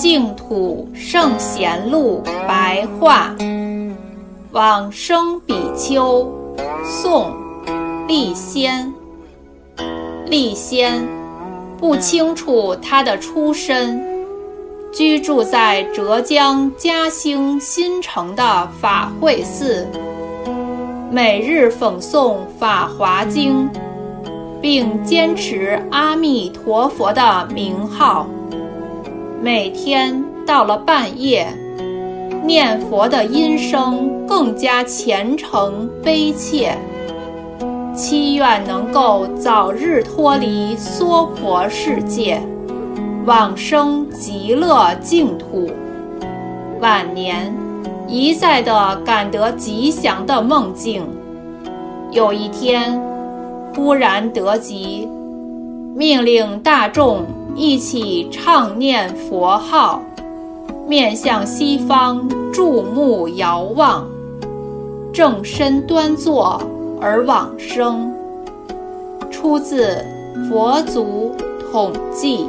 净土圣贤录白话，往生比丘，宋，立仙。立仙不清楚他的出身，居住在浙江嘉兴新城的法会寺，每日讽诵《法华经》，并坚持阿弥陀佛的名号。每天到了半夜，念佛的音声更加虔诚悲切，祈愿能够早日脱离娑婆世界，往生极乐净土。晚年一再的感得吉祥的梦境。有一天，忽然得吉，命令大众。一起唱念佛号，面向西方，注目遥望，正身端坐而往生。出自《佛祖统记》。